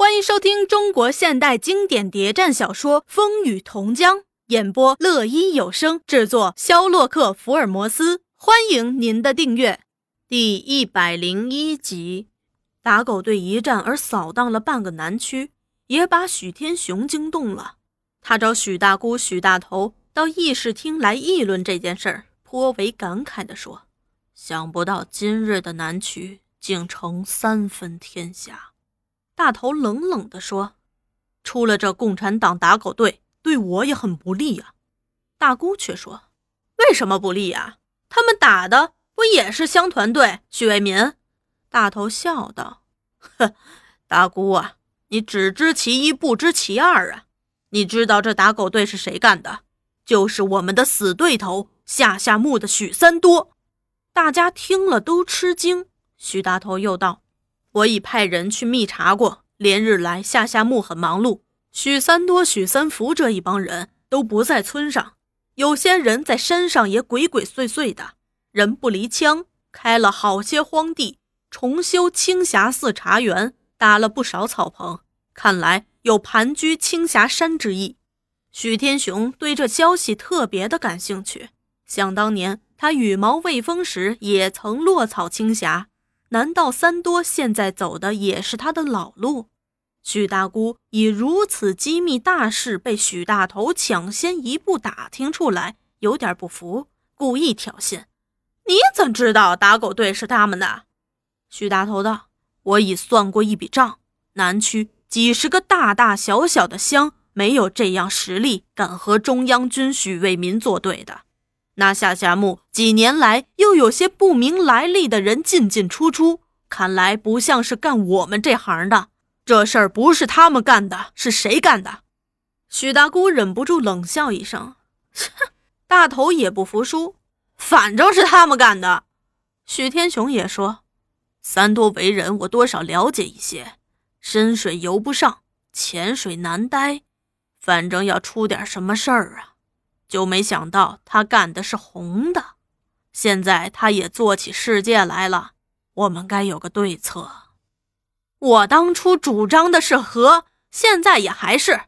欢迎收听中国现代经典谍战小说《风雨同江》，演播乐一有声，制作肖洛克福尔摩斯。欢迎您的订阅。第一百零一集，打狗队一战而扫荡了半个南区，也把许天雄惊动了。他找许大姑、许大头到议事厅来议论这件事儿，颇为感慨地说：“想不到今日的南区竟成三分天下。”大头冷冷地说：“出了这共产党打狗队，对我也很不利呀。”大姑却说：“为什么不利呀？他们打的不也是乡团队许为民？”大头笑道：“呵，大姑啊，你只知其一，不知其二啊！你知道这打狗队是谁干的？就是我们的死对头下下墓的许三多。”大家听了都吃惊。许大头又道。我已派人去密查过，连日来夏夏木很忙碌，许三多、许三福这一帮人都不在村上，有些人在山上也鬼鬼祟祟的，人不离枪，开了好些荒地，重修青霞寺茶园，搭了不少草棚，看来有盘踞青霞山之意。许天雄对这消息特别的感兴趣，想当年他羽毛未丰时也曾落草青霞。难道三多现在走的也是他的老路？许大姑以如此机密大事被许大头抢先一步打听出来，有点不服，故意挑衅：“你怎知道打狗队是他们的？”许大头道：“我已算过一笔账，南区几十个大大小小的乡，没有这样实力敢和中央军许为民作对的。”那下下墓几年来又有些不明来历的人进进出出，看来不像是干我们这行的。这事儿不是他们干的，是谁干的？许大姑忍不住冷笑一声：“！” 大头也不服输：“反正是他们干的。”许天雄也说：“三多为人，我多少了解一些，深水游不上，浅水难待，反正要出点什么事儿啊。”就没想到他干的是红的，现在他也做起世界来了，我们该有个对策。我当初主张的是和，现在也还是。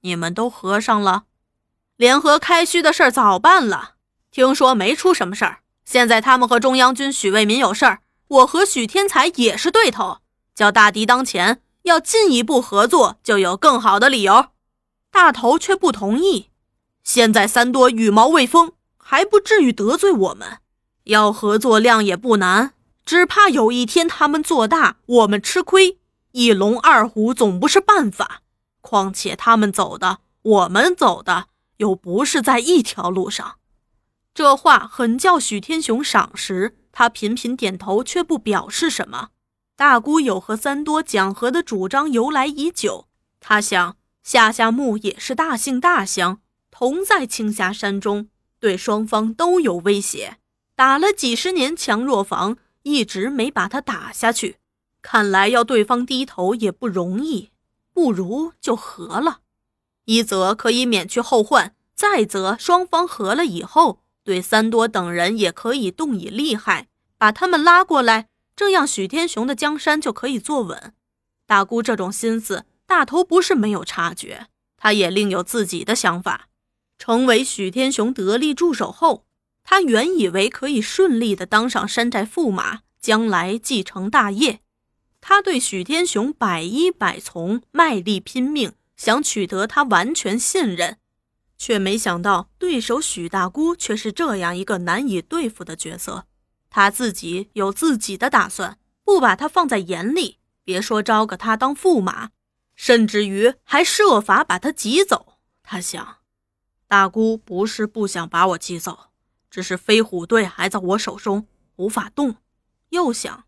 你们都和上了，联合开虚的事儿早办了，听说没出什么事儿。现在他们和中央军许卫民有事儿，我和许天才也是对头，叫大敌当前，要进一步合作，就有更好的理由。大头却不同意。现在三多羽毛未丰，还不至于得罪我们。要合作量也不难，只怕有一天他们做大，我们吃亏。一龙二虎总不是办法。况且他们走的，我们走的，又不是在一条路上。这话很叫许天雄赏识，他频频点头，却不表示什么。大姑有和三多讲和的主张由来已久，他想下下墓也是大姓大乡。同在青霞山中，对双方都有威胁。打了几十年强弱防，一直没把他打下去。看来要对方低头也不容易，不如就和了。一则可以免去后患，再则双方和了以后，对三多等人也可以动以利害，把他们拉过来，这样许天雄的江山就可以坐稳。大姑这种心思，大头不是没有察觉，他也另有自己的想法。成为许天雄得力助手后，他原以为可以顺利的当上山寨驸马，将来继承大业。他对许天雄百依百从，卖力拼命，想取得他完全信任，却没想到对手许大姑却是这样一个难以对付的角色。他自己有自己的打算，不把他放在眼里，别说招个他当驸马，甚至于还设法把他挤走。他想。大姑不是不想把我挤走，只是飞虎队还在我手中，无法动。又想，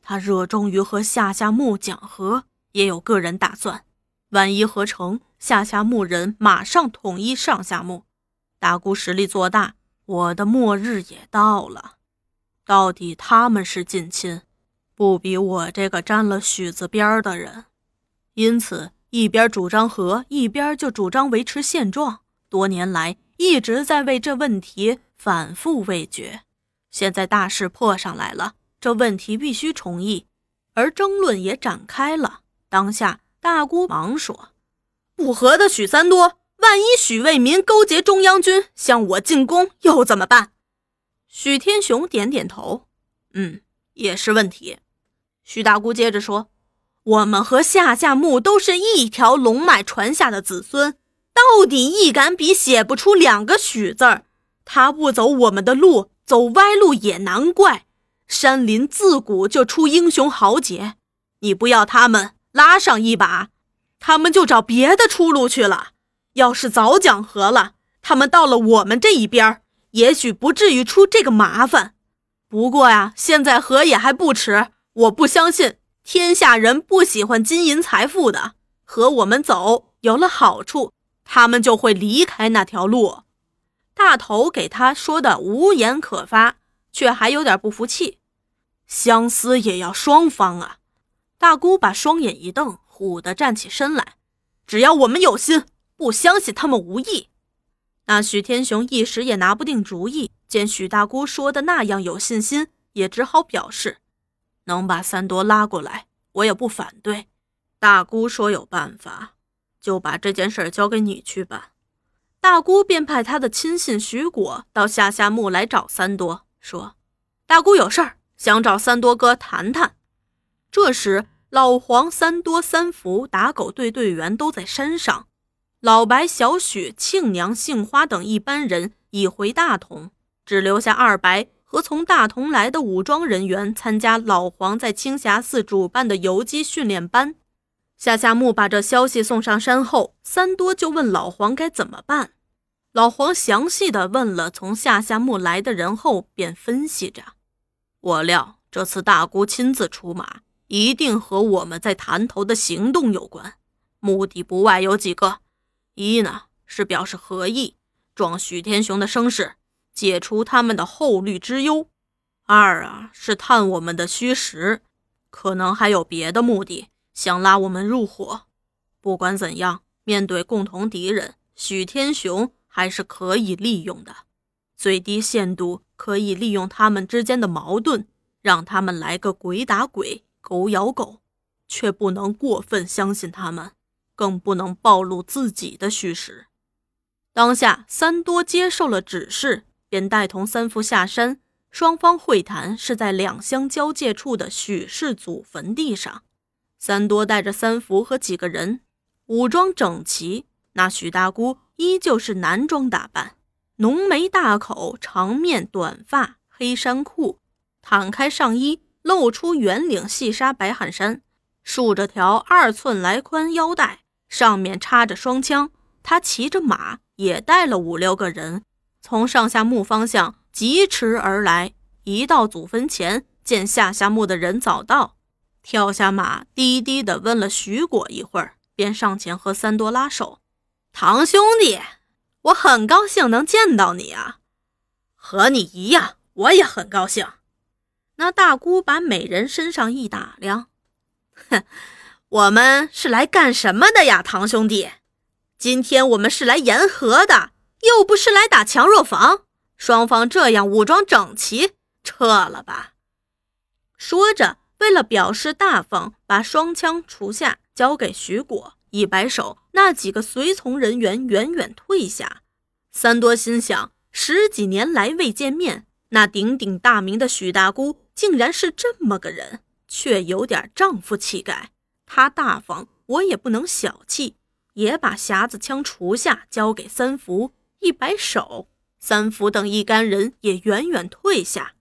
他热衷于和下下木讲和，也有个人打算。万一合成，下下木人马上统一上下木，大姑实力做大，我的末日也到了。到底他们是近亲，不比我这个沾了许字边的人。因此，一边主张和，一边就主张维持现状。多年来一直在为这问题反复未决，现在大事迫上来了，这问题必须重议，而争论也展开了。当下大姑忙说：“不和的许三多，万一许为民勾结中央军向我进攻，又怎么办？”许天雄点点头：“嗯，也是问题。”许大姑接着说：“我们和夏夏木都是一条龙脉传下的子孙，到底一杆笔写不出两个许字儿。他不走我们的路，走歪路也难怪。山林自古就出英雄豪杰，你不要他们。”拉上一把，他们就找别的出路去了。要是早讲和了，他们到了我们这一边，也许不至于出这个麻烦。不过呀，现在和也还不迟。我不相信天下人不喜欢金银财富的，和我们走有了好处，他们就会离开那条路。大头给他说的无言可发，却还有点不服气。相思也要双方啊。大姑把双眼一瞪，唬地站起身来。只要我们有心，不相信他们无意。那许天雄一时也拿不定主意，见许大姑说的那样有信心，也只好表示能把三多拉过来，我也不反对。大姑说有办法，就把这件事交给你去办。大姑便派他的亲信徐果到下夏木来找三多，说：“大姑有事儿，想找三多哥谈谈。”这时。老黄、三多、三福、打狗队队员都在山上，老白、小许、庆娘、杏花等一班人已回大同，只留下二白和从大同来的武装人员参加老黄在青霞寺主办的游击训练班。夏夏木把这消息送上山后，三多就问老黄该怎么办。老黄详细的问了从夏夏木来的人后，便分析着：我料这次大姑亲自出马。一定和我们在潭头的行动有关，目的不外有几个：一呢是表示合意，壮许天雄的声势，解除他们的后虑之忧；二啊是探我们的虚实，可能还有别的目的，想拉我们入伙。不管怎样，面对共同敌人，许天雄还是可以利用的，最低限度可以利用他们之间的矛盾，让他们来个鬼打鬼。狗咬狗，却不能过分相信他们，更不能暴露自己的虚实。当下，三多接受了指示，便带同三福下山。双方会谈是在两乡交界处的许氏祖坟地上。三多带着三福和几个人，武装整齐。那许大姑依旧是男装打扮，浓眉大口，长面短发，黑衫裤，敞开上衣。露出圆领细纱白汗衫，束着条二寸来宽腰带，上面插着双枪。他骑着马，也带了五六个人，从上下墓方向疾驰而来。一到祖坟前，见下下墓的人早到，跳下马，低低的问了徐果一会儿，便上前和三多拉手：“堂兄弟，我很高兴能见到你啊，和你一样，我也很高兴。”那大姑把美人身上一打量，哼，我们是来干什么的呀，堂兄弟？今天我们是来言和的，又不是来打强弱房。双方这样武装整齐，撤了吧。说着，为了表示大方，把双枪除下，交给徐果，一摆手，那几个随从人员远远退下。三多心想，十几年来未见面，那鼎鼎大名的许大姑。竟然是这么个人，却有点丈夫气概。他大方，我也不能小气，也把匣子枪除下，交给三福，一摆手，三福等一干人也远远退下。